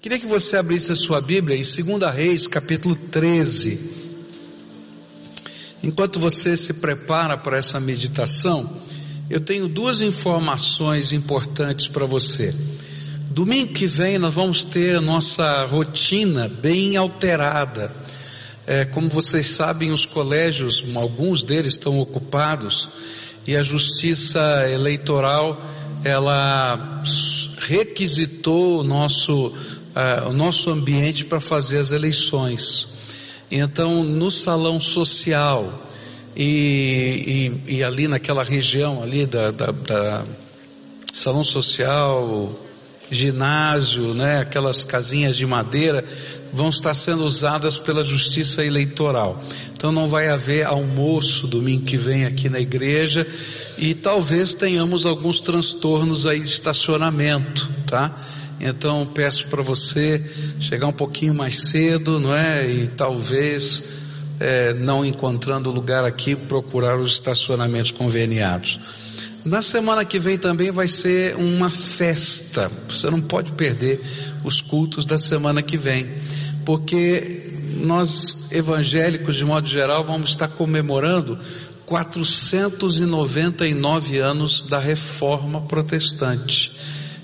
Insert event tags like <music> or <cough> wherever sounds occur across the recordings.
Queria que você abrisse a sua Bíblia em 2 Reis, capítulo 13. Enquanto você se prepara para essa meditação, eu tenho duas informações importantes para você. Domingo que vem nós vamos ter a nossa rotina bem alterada. É, como vocês sabem, os colégios, alguns deles estão ocupados e a justiça eleitoral ela requisitou o nosso, o nosso ambiente para fazer as eleições. Então, no salão social e, e, e ali naquela região ali da, da, da salão social, ginásio, né, aquelas casinhas de madeira, vão estar sendo usadas pela justiça eleitoral. Então não vai haver almoço domingo que vem aqui na igreja e talvez tenhamos alguns transtornos aí de estacionamento, tá? Então peço para você chegar um pouquinho mais cedo, não é? E talvez é, não encontrando lugar aqui, procurar os estacionamentos conveniados. Na semana que vem também vai ser uma festa. Você não pode perder os cultos da semana que vem, porque nós evangélicos de modo geral vamos estar comemorando 499 anos da reforma protestante.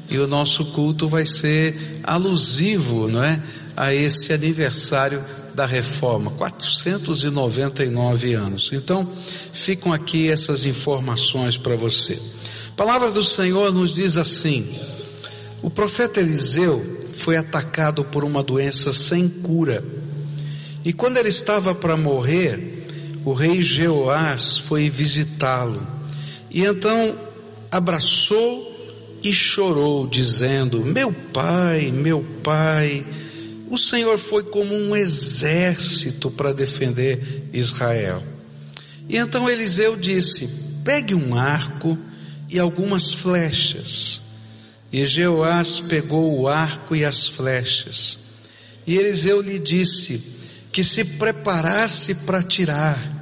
E o nosso culto vai ser alusivo, não é, a esse aniversário da reforma, 499 anos. Então, ficam aqui essas informações para você. A palavra do Senhor nos diz assim: o profeta Eliseu foi atacado por uma doença sem cura. E quando ele estava para morrer, o rei Jeoás foi visitá-lo. E então abraçou e chorou, dizendo: Meu pai, meu pai, o Senhor foi como um exército para defender Israel. E então Eliseu disse: Pegue um arco e algumas flechas. E Jeoás pegou o arco e as flechas. E Eliseu lhe disse que se preparasse para tirar.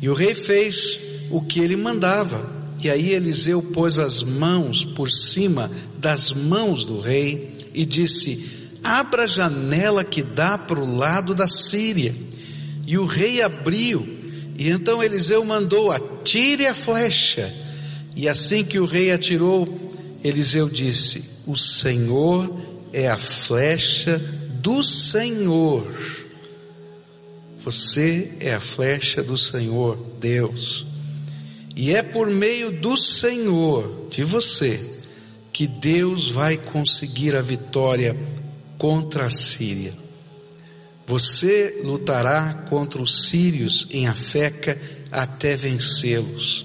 E o rei fez o que ele mandava. E aí Eliseu pôs as mãos por cima das mãos do rei e disse: abra a janela que dá para o lado da Síria. E o rei abriu, e então Eliseu mandou: atire a flecha. E assim que o rei atirou, Eliseu disse: O Senhor é a flecha do Senhor. Você é a flecha do Senhor, Deus. E é por meio do Senhor, de você, que Deus vai conseguir a vitória contra a Síria. Você lutará contra os sírios em Afeca até vencê-los.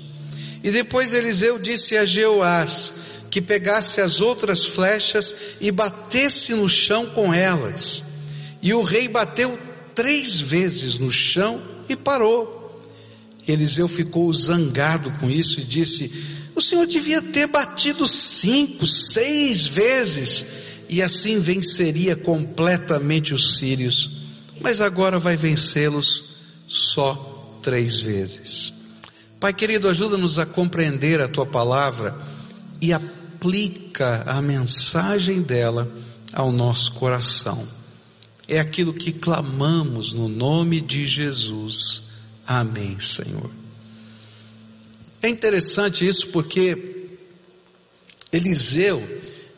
E depois Eliseu disse a Jeoás que pegasse as outras flechas e batesse no chão com elas. E o rei bateu três vezes no chão e parou. Eliseu ficou zangado com isso e disse: O senhor devia ter batido cinco, seis vezes e assim venceria completamente os sírios, mas agora vai vencê-los só três vezes. Pai querido, ajuda-nos a compreender a tua palavra e aplica a mensagem dela ao nosso coração. É aquilo que clamamos no nome de Jesus. Amém, Senhor. É interessante isso porque Eliseu,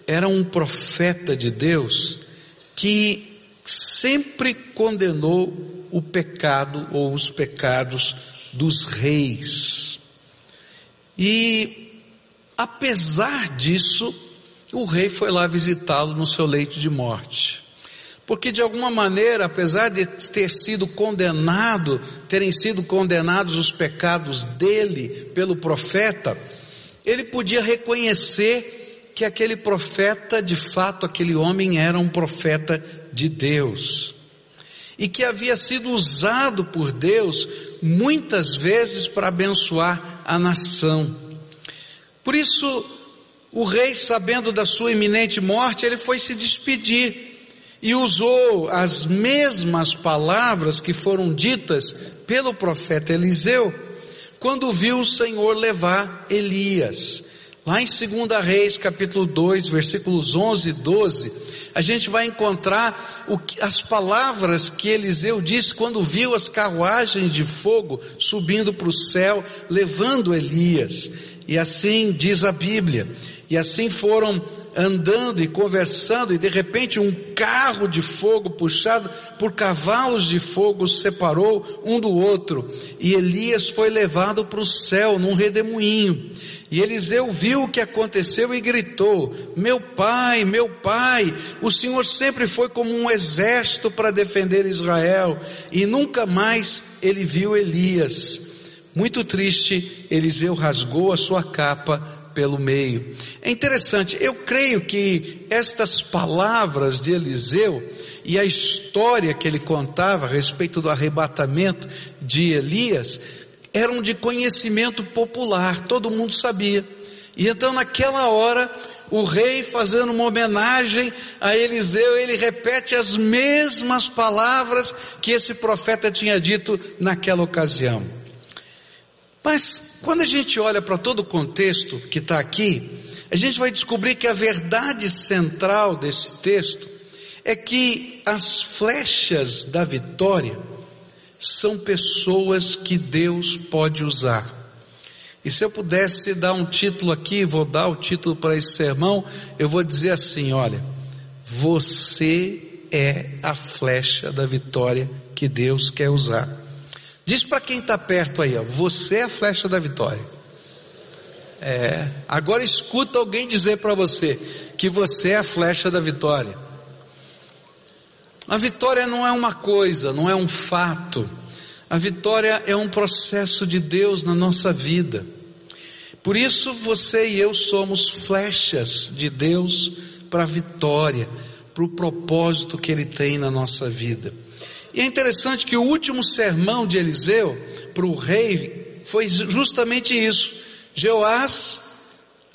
era um profeta de Deus que sempre condenou o pecado ou os pecados dos reis. E, apesar disso, o rei foi lá visitá-lo no seu leito de morte. Porque de alguma maneira, apesar de ter sido condenado, terem sido condenados os pecados dele pelo profeta, ele podia reconhecer que aquele profeta, de fato, aquele homem era um profeta de Deus. E que havia sido usado por Deus muitas vezes para abençoar a nação. Por isso, o rei, sabendo da sua iminente morte, ele foi se despedir e usou as mesmas palavras que foram ditas pelo profeta Eliseu, quando viu o Senhor levar Elias. Lá em 2 Reis, capítulo 2, versículos 11 e 12, a gente vai encontrar que, as palavras que Eliseu disse quando viu as carruagens de fogo subindo para o céu, levando Elias. E assim diz a Bíblia. E assim foram andando e conversando, e de repente um carro de fogo puxado por cavalos de fogo separou um do outro, e Elias foi levado para o céu num redemoinho. E Eliseu viu o que aconteceu e gritou: Meu pai, meu pai, o Senhor sempre foi como um exército para defender Israel, e nunca mais ele viu Elias. Muito triste, Eliseu rasgou a sua capa pelo meio. É interessante, eu creio que estas palavras de Eliseu e a história que ele contava a respeito do arrebatamento de Elias eram de conhecimento popular, todo mundo sabia. E então naquela hora, o rei fazendo uma homenagem a Eliseu, ele repete as mesmas palavras que esse profeta tinha dito naquela ocasião. Mas quando a gente olha para todo o contexto que está aqui, a gente vai descobrir que a verdade central desse texto é que as flechas da vitória são pessoas que Deus pode usar. E se eu pudesse dar um título aqui, vou dar o título para esse sermão, eu vou dizer assim: olha, você é a flecha da vitória que Deus quer usar. Diz para quem está perto aí, ó, você é a flecha da vitória. É, agora escuta alguém dizer para você que você é a flecha da vitória. A vitória não é uma coisa, não é um fato. A vitória é um processo de Deus na nossa vida. Por isso você e eu somos flechas de Deus para a vitória, para o propósito que Ele tem na nossa vida. E é interessante que o último sermão de Eliseu para o rei foi justamente isso. Jeoás,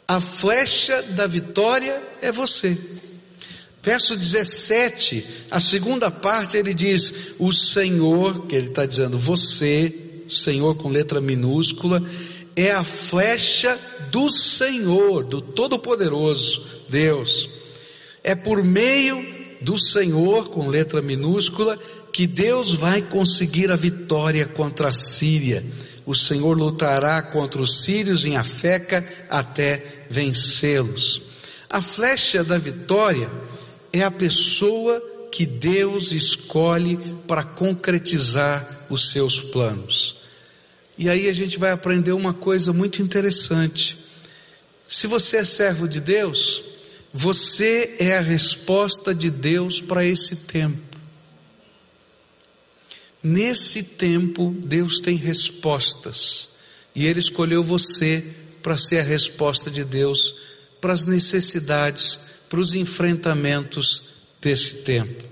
a flecha da vitória é você. Verso 17, a segunda parte ele diz: O Senhor, que ele está dizendo, você, Senhor com letra minúscula, é a flecha do Senhor, do Todo-Poderoso Deus. É por meio do Senhor, com letra minúscula, que Deus vai conseguir a vitória contra a Síria. O Senhor lutará contra os sírios em Afeca até vencê-los. A flecha da vitória é a pessoa que Deus escolhe para concretizar os seus planos. E aí a gente vai aprender uma coisa muito interessante. Se você é servo de Deus, você é a resposta de Deus para esse tempo. Nesse tempo, Deus tem respostas. E Ele escolheu você para ser a resposta de Deus para as necessidades, para os enfrentamentos desse tempo.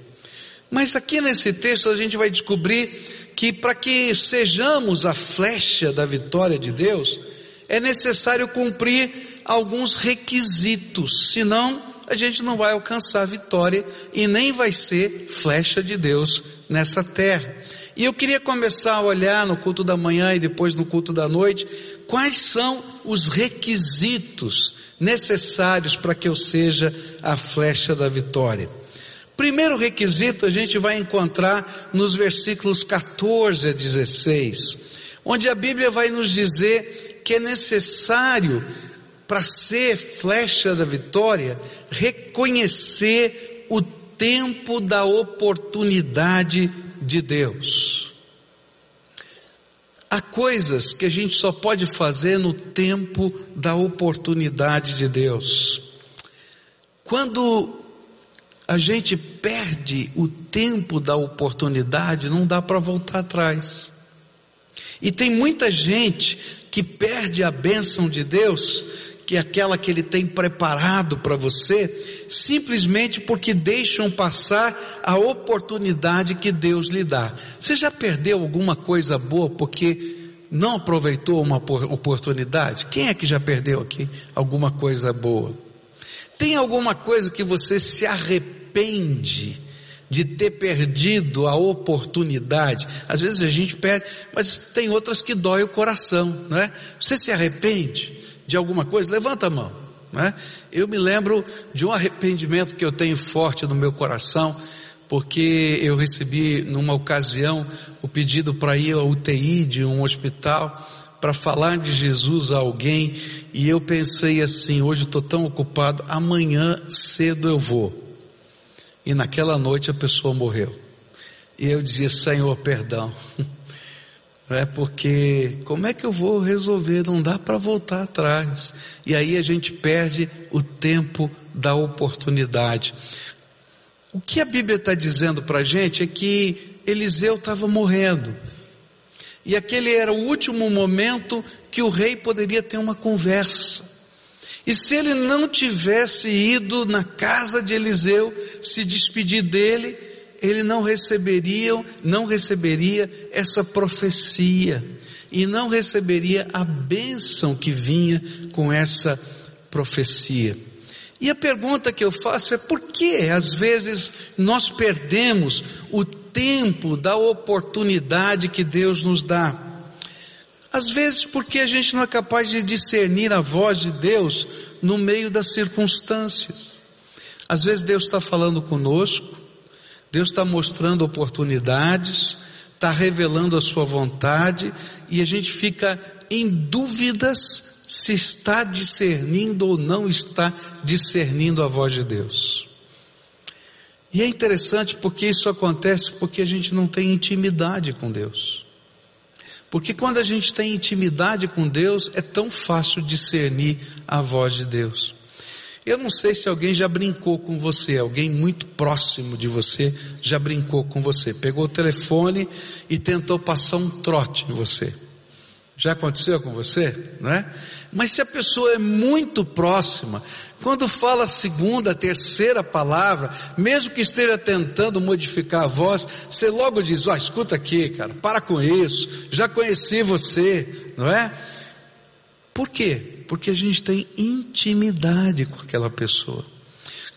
Mas aqui nesse texto a gente vai descobrir que para que sejamos a flecha da vitória de Deus, é necessário cumprir alguns requisitos, senão a gente não vai alcançar a vitória e nem vai ser flecha de Deus nessa terra. E eu queria começar a olhar no culto da manhã e depois no culto da noite, quais são os requisitos necessários para que eu seja a flecha da vitória. Primeiro requisito a gente vai encontrar nos versículos 14 a 16, onde a Bíblia vai nos dizer que é necessário para ser flecha da vitória, reconhecer o tempo da oportunidade de Deus. Há coisas que a gente só pode fazer no tempo da oportunidade de Deus. Quando a gente perde o tempo da oportunidade, não dá para voltar atrás. E tem muita gente que perde a bênção de Deus que aquela que Ele tem preparado para você, simplesmente porque deixam passar a oportunidade que Deus lhe dá. Você já perdeu alguma coisa boa porque não aproveitou uma oportunidade? Quem é que já perdeu aqui alguma coisa boa? Tem alguma coisa que você se arrepende de ter perdido a oportunidade? Às vezes a gente perde, mas tem outras que dói o coração, não é? Você se arrepende? De alguma coisa? Levanta a mão. Né? Eu me lembro de um arrependimento que eu tenho forte no meu coração, porque eu recebi numa ocasião o pedido para ir ao UTI de um hospital para falar de Jesus a alguém e eu pensei assim, hoje estou tão ocupado, amanhã cedo eu vou. E naquela noite a pessoa morreu. E eu dizia, Senhor, perdão. <laughs> É porque como é que eu vou resolver? Não dá para voltar atrás. E aí a gente perde o tempo da oportunidade. O que a Bíblia está dizendo para a gente é que Eliseu estava morrendo. E aquele era o último momento que o rei poderia ter uma conversa. E se ele não tivesse ido na casa de Eliseu se despedir dele, ele não receberia, não receberia essa profecia e não receberia a bênção que vinha com essa profecia. E a pergunta que eu faço é por que às vezes nós perdemos o tempo da oportunidade que Deus nos dá. Às vezes porque a gente não é capaz de discernir a voz de Deus no meio das circunstâncias. Às vezes Deus está falando conosco, Deus está mostrando oportunidades, está revelando a sua vontade e a gente fica em dúvidas se está discernindo ou não está discernindo a voz de Deus. E é interessante porque isso acontece porque a gente não tem intimidade com Deus. Porque quando a gente tem intimidade com Deus, é tão fácil discernir a voz de Deus. Eu não sei se alguém já brincou com você, alguém muito próximo de você já brincou com você, pegou o telefone e tentou passar um trote em você. Já aconteceu com você, não é? Mas se a pessoa é muito próxima, quando fala a segunda, a terceira palavra, mesmo que esteja tentando modificar a voz, você logo diz: "Ó, oh, escuta aqui, cara, para com isso. Já conheci você", não é? Por quê? Porque a gente tem intimidade com aquela pessoa.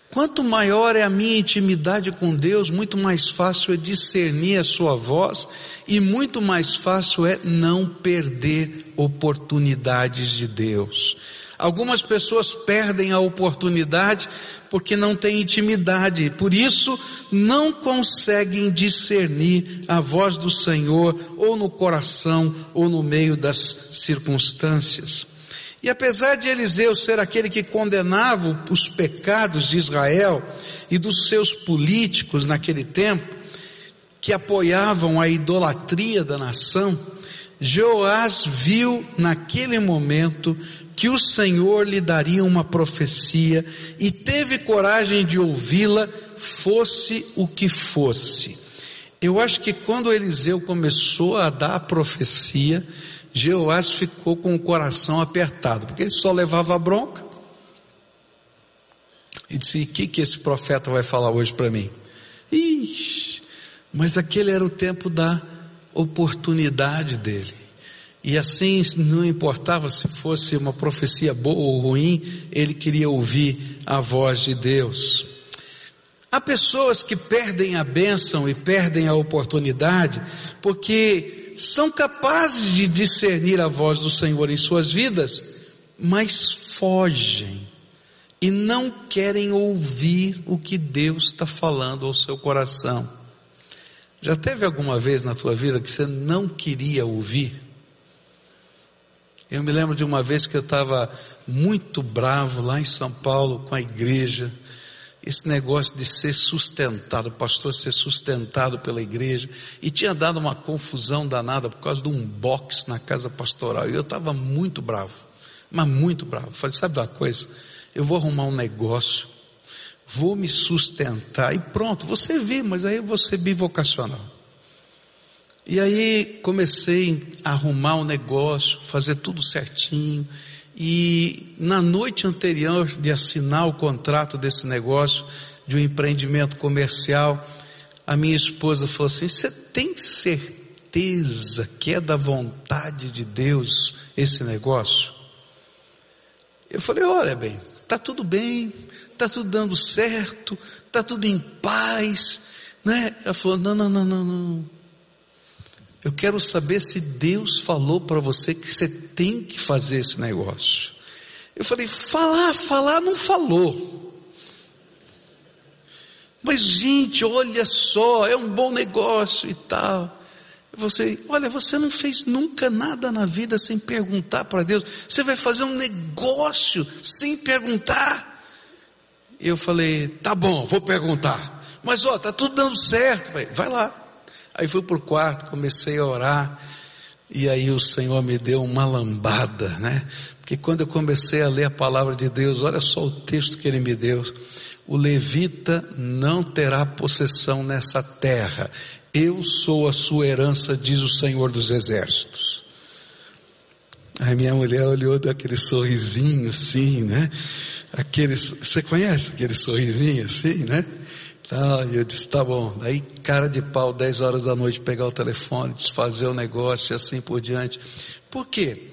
Quanto maior é a minha intimidade com Deus, muito mais fácil é discernir a sua voz e muito mais fácil é não perder oportunidades de Deus. Algumas pessoas perdem a oportunidade porque não têm intimidade, por isso não conseguem discernir a voz do Senhor ou no coração ou no meio das circunstâncias. E apesar de Eliseu ser aquele que condenava os pecados de Israel e dos seus políticos naquele tempo, que apoiavam a idolatria da nação, Joás viu naquele momento que o Senhor lhe daria uma profecia e teve coragem de ouvi-la, fosse o que fosse. Eu acho que quando Eliseu começou a dar a profecia, Jeoás ficou com o coração apertado, porque ele só levava bronca. E disse: O que, que esse profeta vai falar hoje para mim? Ixi, mas aquele era o tempo da oportunidade dele. E assim, não importava se fosse uma profecia boa ou ruim, ele queria ouvir a voz de Deus. Há pessoas que perdem a bênção e perdem a oportunidade porque são capazes de discernir a voz do Senhor em suas vidas, mas fogem e não querem ouvir o que Deus está falando ao seu coração. Já teve alguma vez na tua vida que você não queria ouvir? Eu me lembro de uma vez que eu estava muito bravo lá em São Paulo com a igreja, esse negócio de ser sustentado, o pastor ser sustentado pela igreja, e tinha dado uma confusão danada por causa de um box na casa pastoral, e eu estava muito bravo, mas muito bravo. Falei, sabe uma coisa? Eu vou arrumar um negócio, vou me sustentar, e pronto, você vê, mas aí eu vou ser bivocacional. E aí comecei a arrumar o um negócio, fazer tudo certinho, e na noite anterior de assinar o contrato desse negócio, de um empreendimento comercial, a minha esposa falou assim: Você tem certeza que é da vontade de Deus esse negócio? Eu falei: Olha bem, está tudo bem, está tudo dando certo, está tudo em paz, né? Ela falou: Não, não, não, não, não. Eu quero saber se Deus falou para você que você tem que fazer esse negócio. Eu falei, falar, falar não falou. Mas, gente, olha só, é um bom negócio e tal. Você, olha, você não fez nunca nada na vida sem perguntar para Deus. Você vai fazer um negócio sem perguntar. Eu falei, tá bom, vou perguntar. Mas ó, tá tudo dando certo. Vai, vai lá. Aí fui pro quarto, comecei a orar. E aí o Senhor me deu uma lambada, né? Porque quando eu comecei a ler a palavra de Deus, olha só o texto que ele me deu. O levita não terá possessão nessa terra. Eu sou a sua herança, diz o Senhor dos Exércitos. Aí minha mulher olhou daquele sorrisinho assim, né? Aquele, você conhece aquele sorrisinho assim, né? Tá, eu disse, tá bom. Aí, cara de pau, 10 horas da noite, pegar o telefone, desfazer o negócio e assim por diante. Por quê?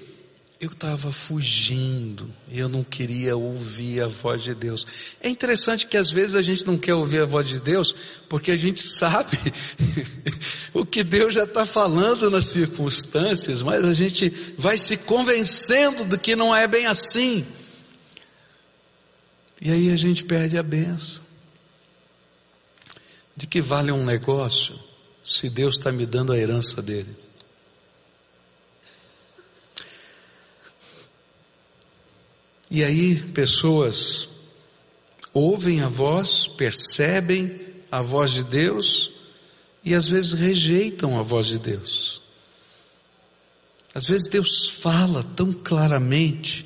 Eu estava fugindo, eu não queria ouvir a voz de Deus. É interessante que às vezes a gente não quer ouvir a voz de Deus, porque a gente <laughs> sabe o que Deus já está falando nas circunstâncias, mas a gente vai se convencendo de que não é bem assim. E aí a gente perde a benção. De que vale um negócio se Deus está me dando a herança dele? E aí pessoas ouvem a voz, percebem a voz de Deus e às vezes rejeitam a voz de Deus. Às vezes Deus fala tão claramente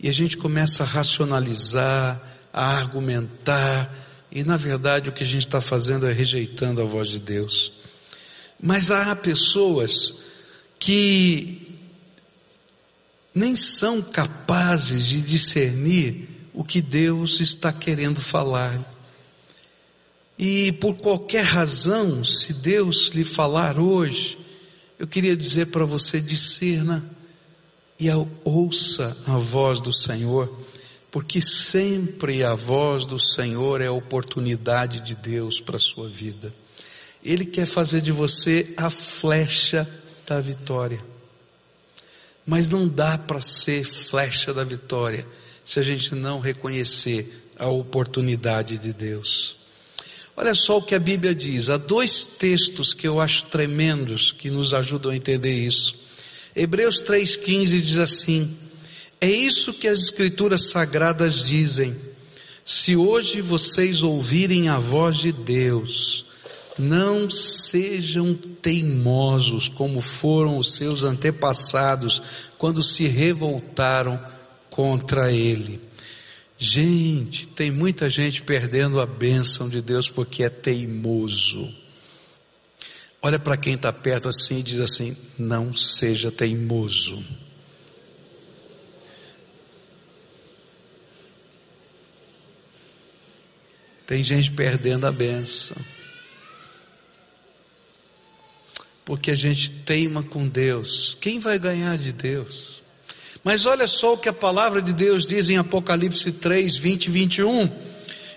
e a gente começa a racionalizar, a argumentar, e na verdade o que a gente está fazendo é rejeitando a voz de Deus. Mas há pessoas que nem são capazes de discernir o que Deus está querendo falar. E por qualquer razão, se Deus lhe falar hoje, eu queria dizer para você: discerna e ouça a voz do Senhor, porque sempre a voz do Senhor é a oportunidade de Deus para a sua vida. Ele quer fazer de você a flecha da vitória. Mas não dá para ser flecha da vitória se a gente não reconhecer a oportunidade de Deus. Olha só o que a Bíblia diz. Há dois textos que eu acho tremendos que nos ajudam a entender isso. Hebreus 3,15 diz assim: É isso que as Escrituras sagradas dizem. Se hoje vocês ouvirem a voz de Deus, não sejam teimosos como foram os seus antepassados quando se revoltaram contra ele. Gente, tem muita gente perdendo a bênção de Deus porque é teimoso. Olha para quem está perto assim e diz assim: não seja teimoso. Tem gente perdendo a bênção porque a gente teima com Deus. Quem vai ganhar de Deus? Mas olha só o que a palavra de Deus diz em Apocalipse 3, 20 e 21.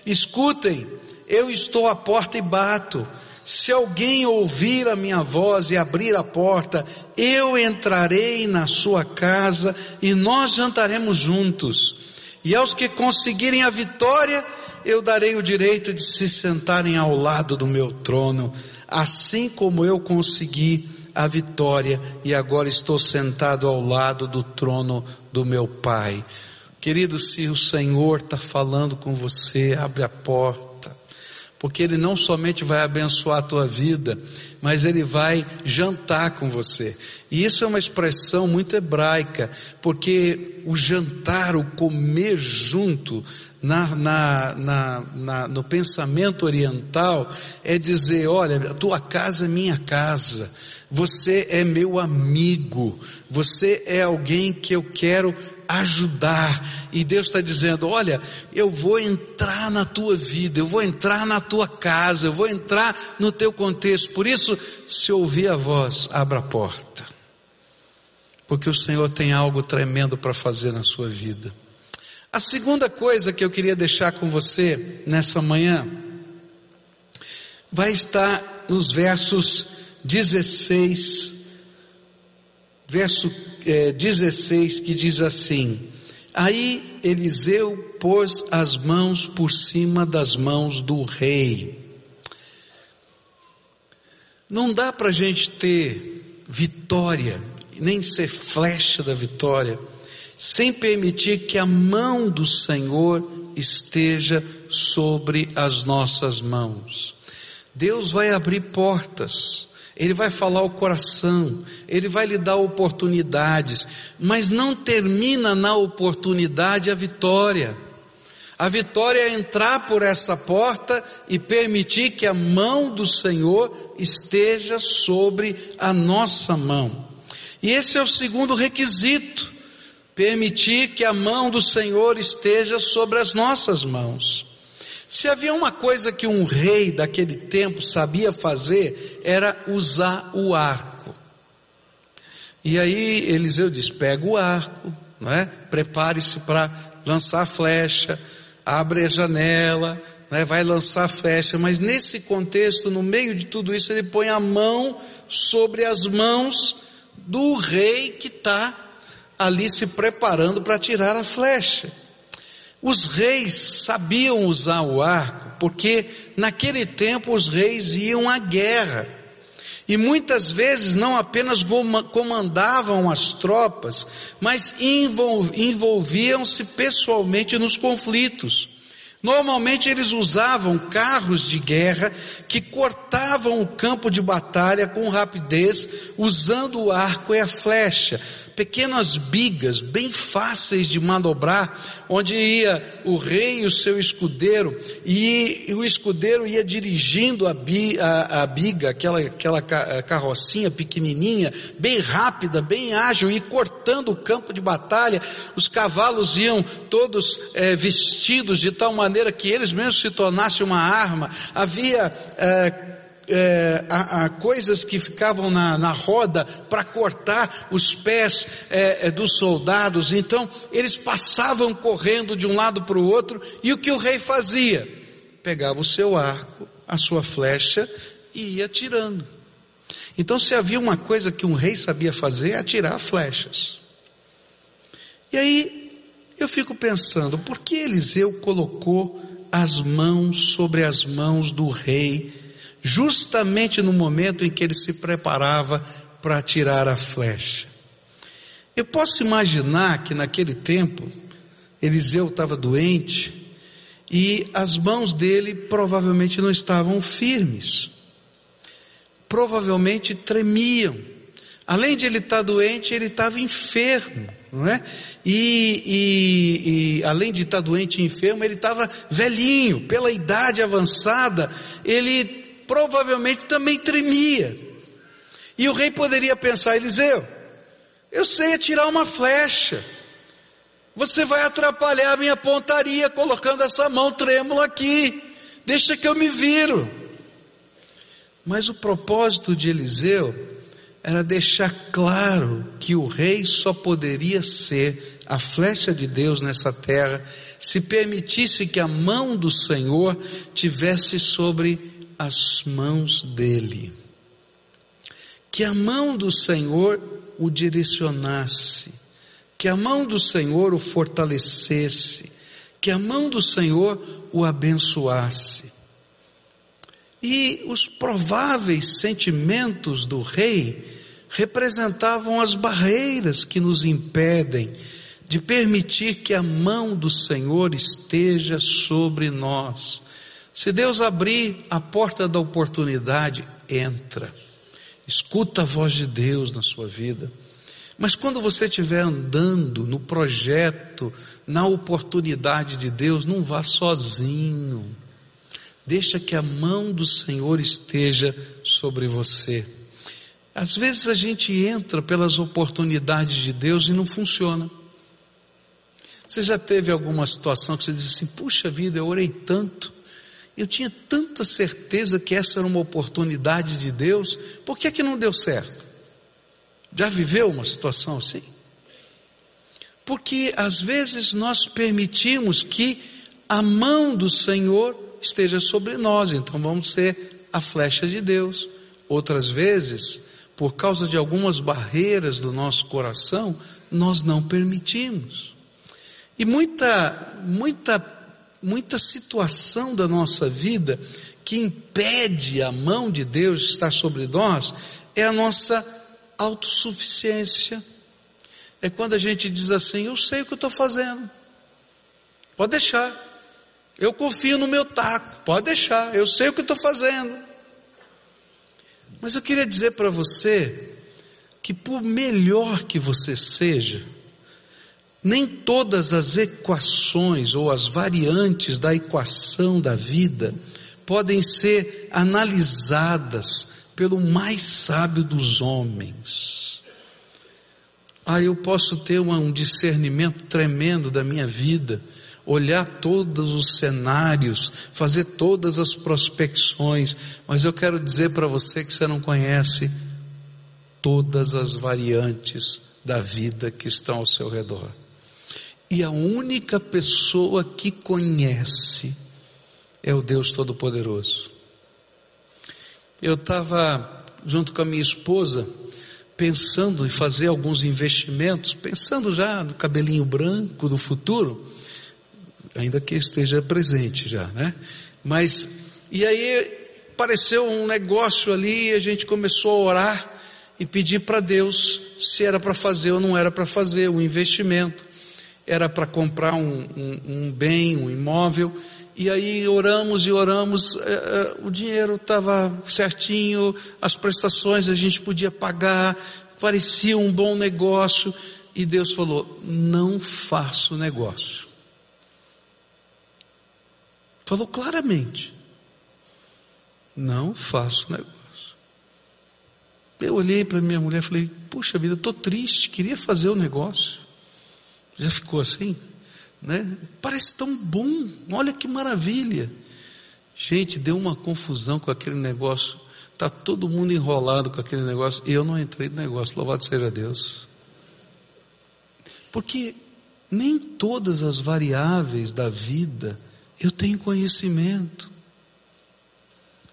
Escutem, eu estou à porta e bato. Se alguém ouvir a minha voz e abrir a porta, eu entrarei na sua casa e nós jantaremos juntos. E aos que conseguirem a vitória, eu darei o direito de se sentarem ao lado do meu trono assim como eu consegui a vitória e agora estou sentado ao lado do trono do meu Pai. Querido, se o Senhor está falando com você, abre a porta, porque Ele não somente vai abençoar a tua vida, mas Ele vai jantar com você. E isso é uma expressão muito hebraica, porque o jantar, o comer junto, na, na, na, na, no pensamento oriental é dizer: olha, tua casa é minha casa, você é meu amigo, você é alguém que eu quero ajudar. E Deus está dizendo: olha, eu vou entrar na tua vida, eu vou entrar na tua casa, eu vou entrar no teu contexto. Por isso, se ouvir a voz, abra a porta. Porque o Senhor tem algo tremendo para fazer na sua vida. A segunda coisa que eu queria deixar com você nessa manhã vai estar nos versos 16, verso é, 16, que diz assim: Aí Eliseu pôs as mãos por cima das mãos do rei. Não dá para a gente ter vitória, nem ser flecha da vitória, sem permitir que a mão do Senhor esteja sobre as nossas mãos. Deus vai abrir portas, Ele vai falar o coração, Ele vai lhe dar oportunidades, mas não termina na oportunidade a vitória. A vitória é entrar por essa porta e permitir que a mão do Senhor esteja sobre a nossa mão. E esse é o segundo requisito permitir que a mão do Senhor esteja sobre as nossas mãos. Se havia uma coisa que um rei daquele tempo sabia fazer, era usar o arco. E aí Eliseu diz: pega o arco, não é? prepare-se para lançar a flecha, abre a janela, é? vai lançar a flecha, mas nesse contexto, no meio de tudo isso, ele põe a mão sobre as mãos do rei que está ali se preparando para tirar a flecha. Os reis sabiam usar o arco, porque naquele tempo os reis iam à guerra. E muitas vezes não apenas comandavam as tropas, mas envolviam-se pessoalmente nos conflitos. Normalmente eles usavam carros de guerra que cortavam o campo de batalha com rapidez, usando o arco e a flecha pequenas bigas bem fáceis de manobrar, onde ia o rei e o seu escudeiro, e, o escudeiro ia dirigindo a, bi, a, a biga, aquela, aquela carrocinha pequenininha, bem rápida, bem ágil, e cortando o campo de batalha. Os cavalos iam todos é, vestidos de tal maneira que eles mesmos se tornassem uma arma. Havia é, é, a, coisas que ficavam na, na roda para cortar os pés é, é, dos soldados. Então eles passavam correndo de um lado para o outro e o que o rei fazia? Pegava o seu arco, a sua flecha e ia atirando. Então se havia uma coisa que um rei sabia fazer, é atirar flechas. E aí eu fico pensando, por que Eliseu colocou as mãos sobre as mãos do rei justamente no momento em que ele se preparava para tirar a flecha. Eu posso imaginar que naquele tempo, Eliseu estava doente e as mãos dele provavelmente não estavam firmes, provavelmente tremiam. Além de ele estar doente, ele estava enfermo, não é? E, e, e além de estar doente e enfermo, ele estava velhinho, pela idade avançada, ele provavelmente também tremia. E o rei poderia pensar: Eliseu, eu sei atirar uma flecha. Você vai atrapalhar a minha pontaria colocando essa mão trêmula aqui. Deixa que eu me viro. Mas o propósito de Eliseu era deixar claro que o rei só poderia ser a flecha de Deus nessa terra se permitisse que a mão do Senhor tivesse sobre as mãos dele. Que a mão do Senhor o direcionasse, que a mão do Senhor o fortalecesse, que a mão do Senhor o abençoasse. E os prováveis sentimentos do rei representavam as barreiras que nos impedem de permitir que a mão do Senhor esteja sobre nós, se Deus abrir a porta da oportunidade, entra. Escuta a voz de Deus na sua vida. Mas quando você estiver andando no projeto, na oportunidade de Deus, não vá sozinho. Deixa que a mão do Senhor esteja sobre você. Às vezes a gente entra pelas oportunidades de Deus e não funciona. Você já teve alguma situação que você diz assim: puxa vida, eu orei tanto, eu tinha tanta certeza que essa era uma oportunidade de Deus, por que, é que não deu certo? Já viveu uma situação assim? Porque às vezes nós permitimos que a mão do Senhor esteja sobre nós, então vamos ser a flecha de Deus. Outras vezes, por causa de algumas barreiras do nosso coração, nós não permitimos. E muita, muita, muita situação da nossa vida que impede a mão de Deus de estar sobre nós é a nossa autossuficiência. É quando a gente diz assim: Eu sei o que eu estou fazendo, pode deixar. Eu confio no meu taco, pode deixar, eu sei o que estou fazendo. Mas eu queria dizer para você que, por melhor que você seja, nem todas as equações ou as variantes da equação da vida podem ser analisadas pelo mais sábio dos homens. Ah, eu posso ter um discernimento tremendo da minha vida, olhar todos os cenários, fazer todas as prospecções, mas eu quero dizer para você que você não conhece todas as variantes da vida que estão ao seu redor. E a única pessoa que conhece é o Deus Todo-Poderoso. Eu estava junto com a minha esposa pensando em fazer alguns investimentos, pensando já no cabelinho branco do futuro, ainda que esteja presente já, né? Mas, e aí apareceu um negócio ali e a gente começou a orar e pedir para Deus se era para fazer ou não era para fazer, um investimento, era para comprar um, um, um bem, um imóvel, e aí oramos e oramos, é, o dinheiro estava certinho, as prestações a gente podia pagar, parecia um bom negócio, e Deus falou: não faço negócio. Falou claramente: não faço negócio. Eu olhei para minha mulher e falei: puxa vida, estou triste, queria fazer o negócio. Já ficou assim? né? Parece tão bom, olha que maravilha. Gente, deu uma confusão com aquele negócio. Tá todo mundo enrolado com aquele negócio. Eu não entrei no negócio, louvado seja Deus. Porque nem todas as variáveis da vida eu tenho conhecimento.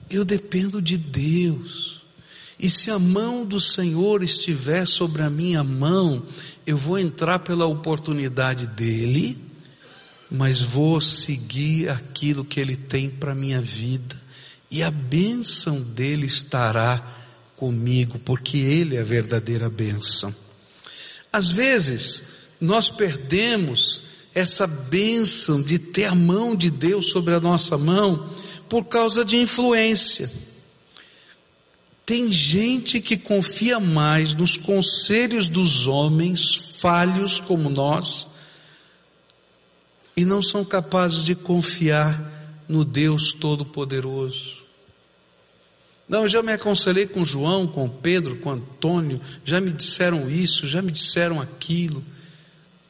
Eu dependo de Deus. E se a mão do Senhor estiver sobre a minha mão, eu vou entrar pela oportunidade dele mas vou seguir aquilo que Ele tem para minha vida, e a bênção dele estará comigo, porque Ele é a verdadeira bênção. Às vezes, nós perdemos essa bênção de ter a mão de Deus sobre a nossa mão por causa de influência. Tem gente que confia mais nos conselhos dos homens falhos como nós e não são capazes de confiar no Deus Todo-Poderoso. Não, eu já me aconselhei com João, com Pedro, com Antônio, já me disseram isso, já me disseram aquilo.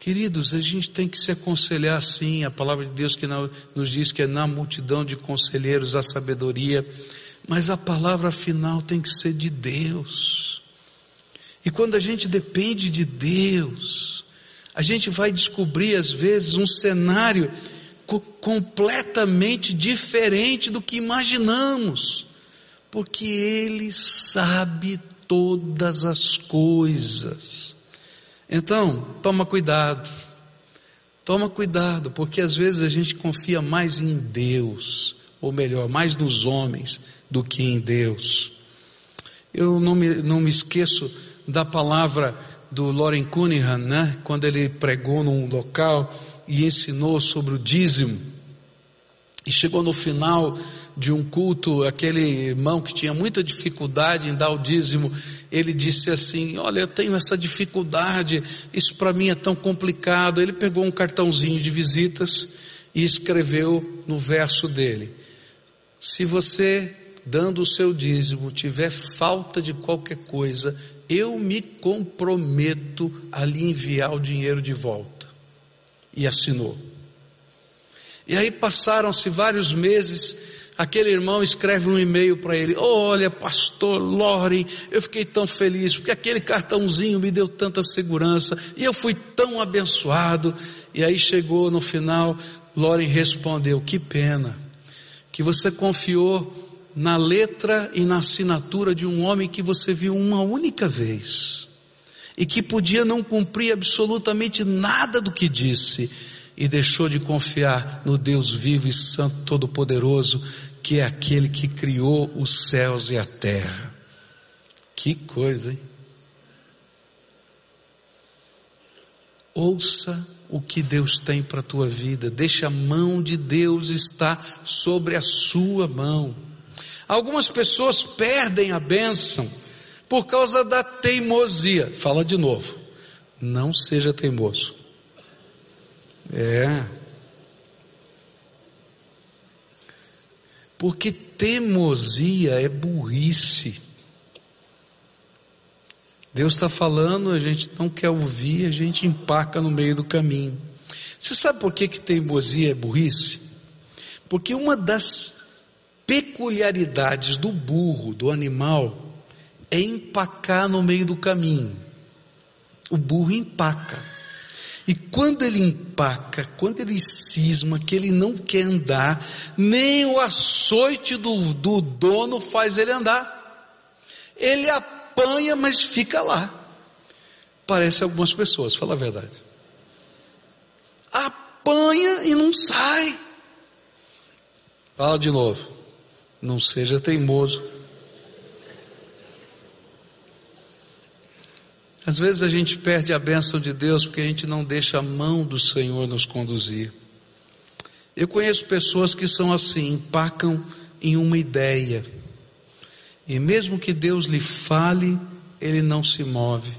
Queridos, a gente tem que se aconselhar assim, a palavra de Deus que nos diz que é na multidão de conselheiros a sabedoria, mas a palavra final tem que ser de Deus. E quando a gente depende de Deus, a gente vai descobrir às vezes um cenário co completamente diferente do que imaginamos, porque Ele sabe todas as coisas. Então, toma cuidado, toma cuidado, porque às vezes a gente confia mais em Deus, ou melhor, mais nos homens do que em Deus. Eu não me, não me esqueço da palavra do Loren Cunningham, né? Quando ele pregou num local e ensinou sobre o dízimo. E chegou no final de um culto, aquele irmão que tinha muita dificuldade em dar o dízimo, ele disse assim: Olha, eu tenho essa dificuldade, isso para mim é tão complicado. Ele pegou um cartãozinho de visitas e escreveu no verso dele: Se você, dando o seu dízimo, tiver falta de qualquer coisa, eu me comprometo a lhe enviar o dinheiro de volta. E assinou. E aí passaram-se vários meses, aquele irmão escreve um e-mail para ele: Olha, pastor Loren, eu fiquei tão feliz, porque aquele cartãozinho me deu tanta segurança, e eu fui tão abençoado. E aí chegou no final, Loren respondeu: Que pena, que você confiou na letra e na assinatura de um homem que você viu uma única vez e que podia não cumprir absolutamente nada do que disse, e deixou de confiar no Deus vivo e santo todo-poderoso, que é aquele que criou os céus e a terra. Que coisa, hein? Ouça o que Deus tem para a tua vida, deixa a mão de Deus estar sobre a sua mão. Algumas pessoas perdem a bênção por causa da teimosia. Fala de novo. Não seja teimoso. É. Porque teimosia é burrice. Deus está falando, a gente não quer ouvir, a gente empaca no meio do caminho. Você sabe por que, que teimosia é burrice? Porque uma das peculiaridades do burro, do animal, é empacar no meio do caminho. O burro empaca. E quando ele empaca, quando ele cisma que ele não quer andar, nem o açoite do, do dono faz ele andar. Ele apanha, mas fica lá. Parece algumas pessoas, fala a verdade. Apanha e não sai. Fala de novo. Não seja teimoso. Às vezes a gente perde a bênção de Deus porque a gente não deixa a mão do Senhor nos conduzir. Eu conheço pessoas que são assim, empacam em uma ideia. E mesmo que Deus lhe fale, ele não se move.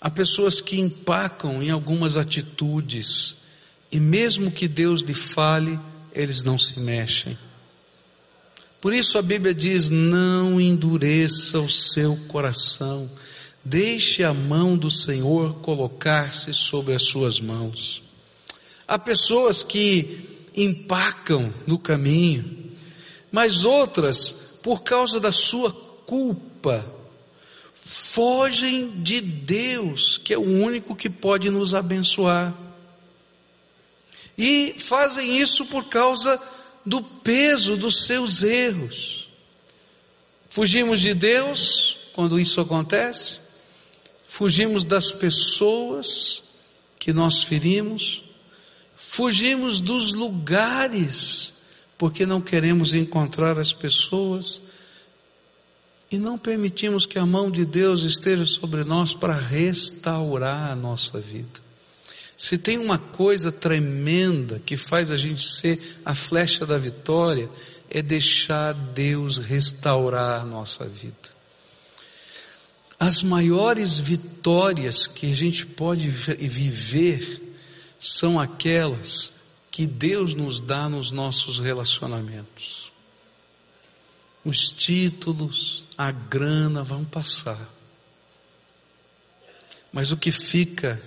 Há pessoas que empacam em algumas atitudes, e mesmo que Deus lhe fale, eles não se mexem. Por isso a Bíblia diz: não endureça o seu coração, deixe a mão do Senhor colocar-se sobre as suas mãos. Há pessoas que empacam no caminho, mas outras por causa da sua culpa, fogem de Deus, que é o único que pode nos abençoar. E fazem isso por causa do peso dos seus erros. Fugimos de Deus quando isso acontece, fugimos das pessoas que nós ferimos, fugimos dos lugares porque não queremos encontrar as pessoas e não permitimos que a mão de Deus esteja sobre nós para restaurar a nossa vida. Se tem uma coisa tremenda que faz a gente ser a flecha da vitória, é deixar Deus restaurar a nossa vida. As maiores vitórias que a gente pode viver são aquelas que Deus nos dá nos nossos relacionamentos. Os títulos, a grana vão passar. Mas o que fica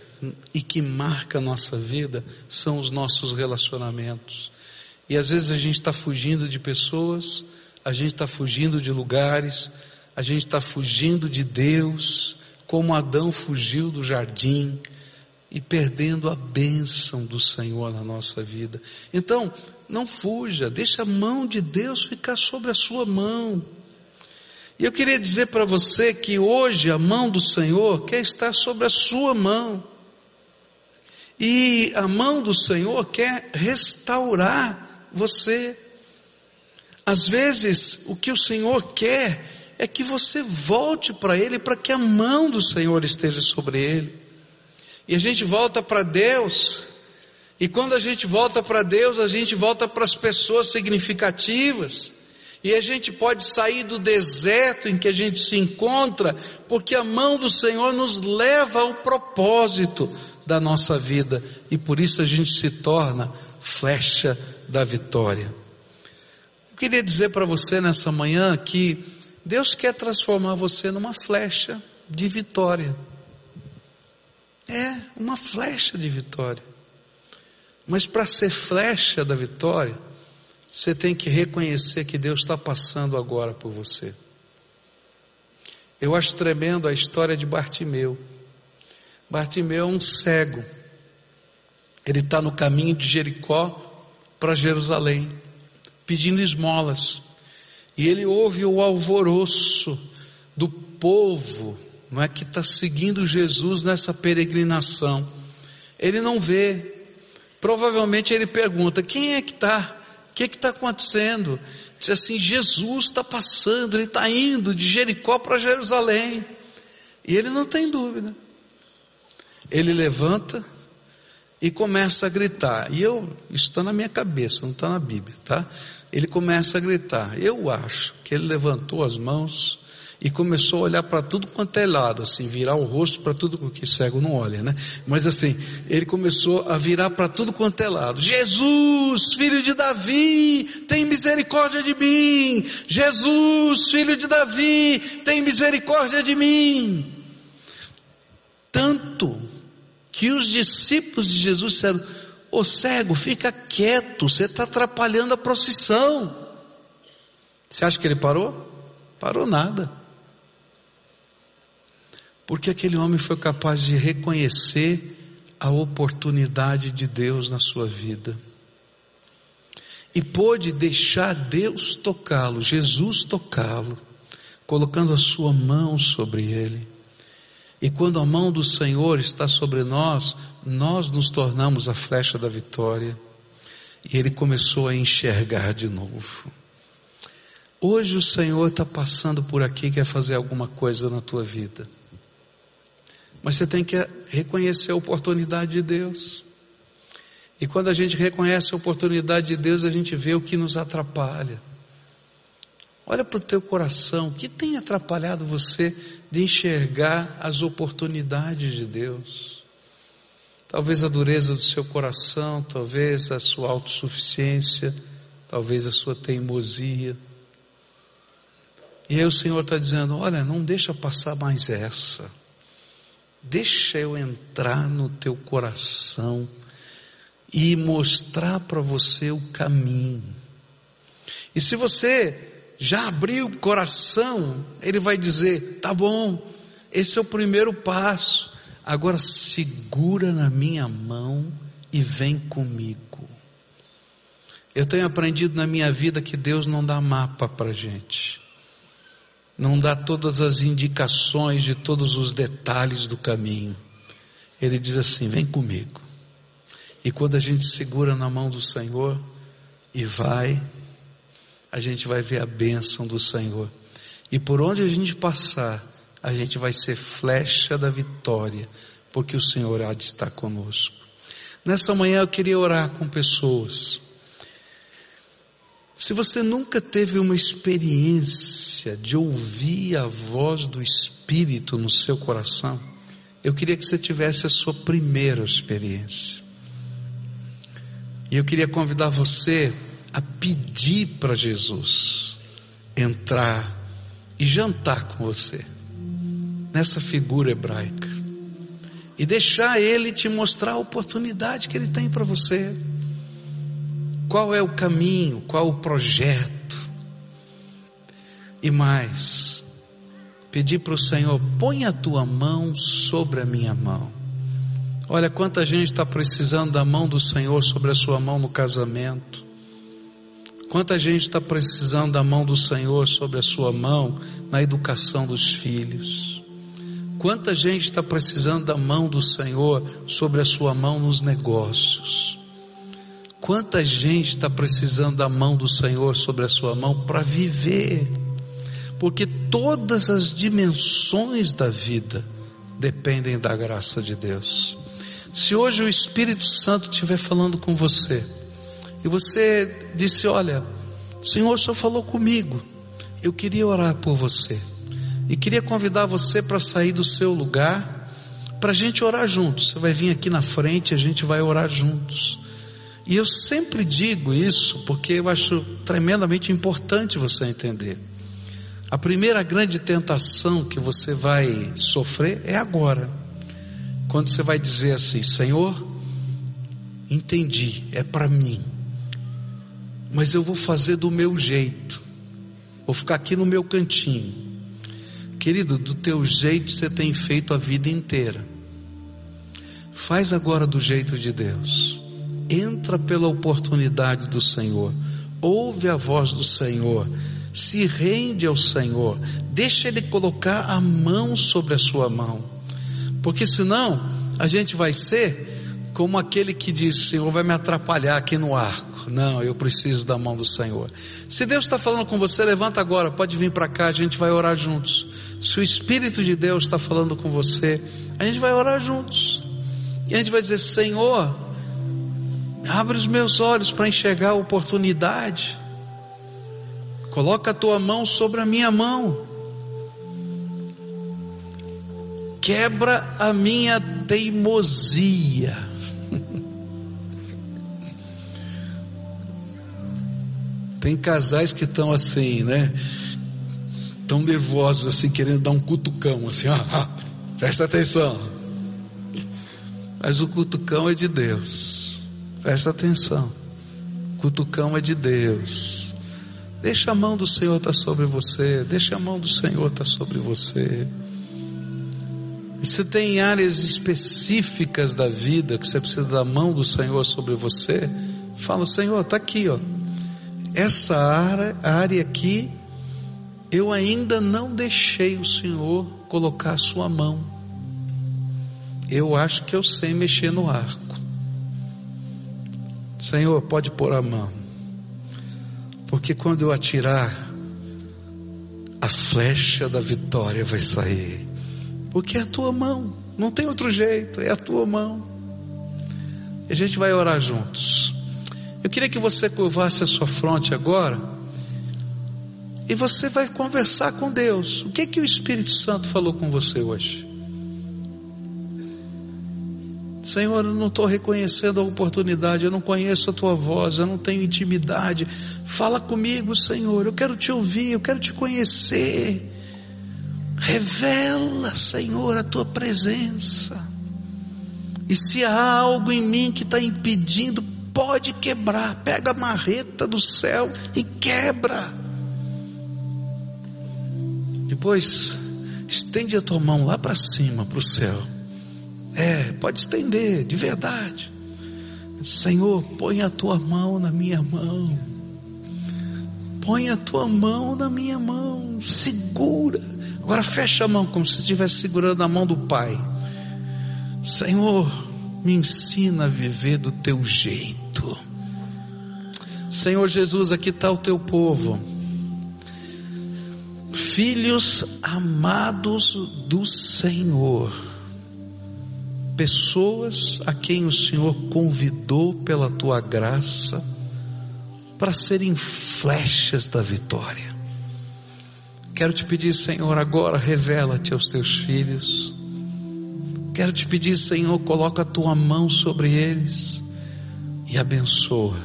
e que marca a nossa vida são os nossos relacionamentos. E às vezes a gente está fugindo de pessoas, a gente está fugindo de lugares, a gente está fugindo de Deus, como Adão fugiu do jardim, e perdendo a bênção do Senhor na nossa vida. Então, não fuja, deixa a mão de Deus ficar sobre a sua mão. E eu queria dizer para você que hoje a mão do Senhor quer estar sobre a sua mão. E a mão do Senhor quer restaurar você. Às vezes, o que o Senhor quer é que você volte para Ele, para que a mão do Senhor esteja sobre Ele. E a gente volta para Deus. E quando a gente volta para Deus, a gente volta para as pessoas significativas. E a gente pode sair do deserto em que a gente se encontra, porque a mão do Senhor nos leva ao propósito da nossa vida. E por isso a gente se torna flecha da vitória. Eu queria dizer para você nessa manhã que Deus quer transformar você numa flecha de vitória. É uma flecha de vitória. Mas para ser flecha da vitória, você tem que reconhecer que Deus está passando agora por você. Eu acho tremendo a história de Bartimeu. Bartimeu é um cego. Ele está no caminho de Jericó para Jerusalém, pedindo esmolas. E ele ouve o alvoroço do povo não é que está seguindo Jesus nessa peregrinação. Ele não vê, Provavelmente ele pergunta: quem é que está? O que está acontecendo? Diz assim: Jesus está passando, ele está indo de Jericó para Jerusalém. E ele não tem dúvida. Ele levanta e começa a gritar. E eu, isso está na minha cabeça, não está na Bíblia, tá? Ele começa a gritar. Eu acho que ele levantou as mãos e começou a olhar para tudo quanto é lado, assim, virar o rosto para tudo que cego não olha, né? Mas assim, ele começou a virar para tudo quanto é lado. Jesus, filho de Davi, tem misericórdia de mim. Jesus, filho de Davi, tem misericórdia de mim. Tanto que os discípulos de Jesus disseram: Ô cego, fica quieto, você está atrapalhando a procissão. Você acha que ele parou? Parou nada porque aquele homem foi capaz de reconhecer a oportunidade de Deus na sua vida. E pôde deixar Deus tocá-lo, Jesus tocá-lo, colocando a sua mão sobre ele. E quando a mão do Senhor está sobre nós, nós nos tornamos a flecha da vitória. E ele começou a enxergar de novo. Hoje o Senhor está passando por aqui quer fazer alguma coisa na tua vida. Mas você tem que reconhecer a oportunidade de Deus. E quando a gente reconhece a oportunidade de Deus, a gente vê o que nos atrapalha. Olha para o teu coração, o que tem atrapalhado você de enxergar as oportunidades de Deus? Talvez a dureza do seu coração, talvez a sua autossuficiência, talvez a sua teimosia. E aí o Senhor está dizendo: olha, não deixa passar mais essa. Deixa eu entrar no teu coração e mostrar para você o caminho. E se você já abriu o coração, ele vai dizer: tá bom, esse é o primeiro passo. Agora segura na minha mão e vem comigo. Eu tenho aprendido na minha vida que Deus não dá mapa para gente não dá todas as indicações de todos os detalhes do caminho. Ele diz assim: vem comigo. E quando a gente segura na mão do Senhor e vai, a gente vai ver a bênção do Senhor. E por onde a gente passar, a gente vai ser flecha da vitória, porque o Senhor há de estar conosco. Nessa manhã eu queria orar com pessoas se você nunca teve uma experiência de ouvir a voz do Espírito no seu coração, eu queria que você tivesse a sua primeira experiência. E eu queria convidar você a pedir para Jesus entrar e jantar com você nessa figura hebraica e deixar ele te mostrar a oportunidade que ele tem para você. Qual é o caminho? Qual o projeto? E mais, pedir para o Senhor: põe a tua mão sobre a minha mão. Olha quanta gente está precisando da mão do Senhor sobre a sua mão no casamento. Quanta gente está precisando da mão do Senhor sobre a sua mão na educação dos filhos. Quanta gente está precisando da mão do Senhor sobre a sua mão nos negócios. Quanta gente está precisando da mão do Senhor sobre a sua mão para viver, porque todas as dimensões da vida dependem da graça de Deus. Se hoje o Espírito Santo estiver falando com você, e você disse: Olha, o Senhor só falou comigo, eu queria orar por você, e queria convidar você para sair do seu lugar, para a gente orar juntos. Você vai vir aqui na frente, a gente vai orar juntos. E eu sempre digo isso porque eu acho tremendamente importante você entender. A primeira grande tentação que você vai sofrer é agora. Quando você vai dizer assim: Senhor, entendi, é para mim, mas eu vou fazer do meu jeito, vou ficar aqui no meu cantinho. Querido, do teu jeito você tem feito a vida inteira. Faz agora do jeito de Deus. Entra pela oportunidade do Senhor, ouve a voz do Senhor, se rende ao Senhor, deixa Ele colocar a mão sobre a sua mão, porque senão a gente vai ser como aquele que diz: Senhor, vai me atrapalhar aqui no arco. Não, eu preciso da mão do Senhor. Se Deus está falando com você, levanta agora, pode vir para cá, a gente vai orar juntos. Se o Espírito de Deus está falando com você, a gente vai orar juntos. E a gente vai dizer: Senhor, abre os meus olhos para enxergar a oportunidade. Coloca a tua mão sobre a minha mão. Quebra a minha teimosia. Tem casais que estão assim, né? Tão nervosos assim, querendo dar um cutucão, assim, ah, presta atenção. Mas o cutucão é de Deus. Presta atenção. O cutucão é de Deus. Deixa a mão do Senhor estar tá sobre você. Deixa a mão do Senhor estar tá sobre você. Se tem áreas específicas da vida que você precisa da mão do Senhor sobre você, fala, Senhor, está aqui, ó. Essa área, área aqui, eu ainda não deixei o Senhor colocar a sua mão. Eu acho que eu sei mexer no arco. Senhor, pode pôr a mão. Porque quando eu atirar, a flecha da vitória vai sair. Porque é a tua mão, não tem outro jeito, é a tua mão. E a gente vai orar juntos. Eu queria que você curvasse a sua fronte agora. E você vai conversar com Deus. O que que o Espírito Santo falou com você hoje? Senhor, eu não estou reconhecendo a oportunidade, eu não conheço a tua voz, eu não tenho intimidade. Fala comigo, Senhor, eu quero te ouvir, eu quero te conhecer. Revela, Senhor, a tua presença. E se há algo em mim que está impedindo, pode quebrar. Pega a marreta do céu e quebra. Depois, estende a tua mão lá para cima, para o céu. É, pode estender, de verdade. Senhor, põe a tua mão na minha mão. Põe a tua mão na minha mão. Segura Agora fecha a mão como se estivesse segurando a mão do Pai. Senhor, me ensina a viver do teu jeito. Senhor Jesus, aqui está o teu povo. Filhos amados do Senhor. Pessoas a quem o Senhor convidou pela tua graça para serem flechas da vitória. Quero te pedir, Senhor, agora revela-te aos teus filhos. Quero te pedir, Senhor, coloca a tua mão sobre eles e abençoa.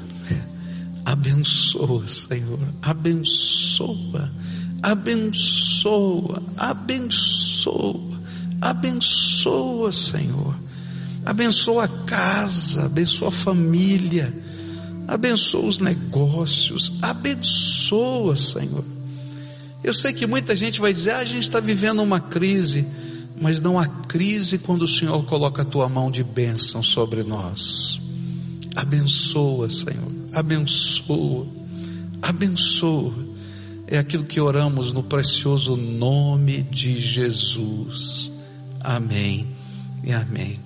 Abençoa, Senhor. Abençoa. Abençoa. Abençoa. Abençoa, Senhor. Abençoa a casa, abençoa a família, abençoa os negócios, abençoa, Senhor. Eu sei que muita gente vai dizer, ah, a gente está vivendo uma crise, mas não há crise quando o Senhor coloca a tua mão de bênção sobre nós. Abençoa, Senhor, abençoa, abençoa. É aquilo que oramos no precioso nome de Jesus. Amém e amém.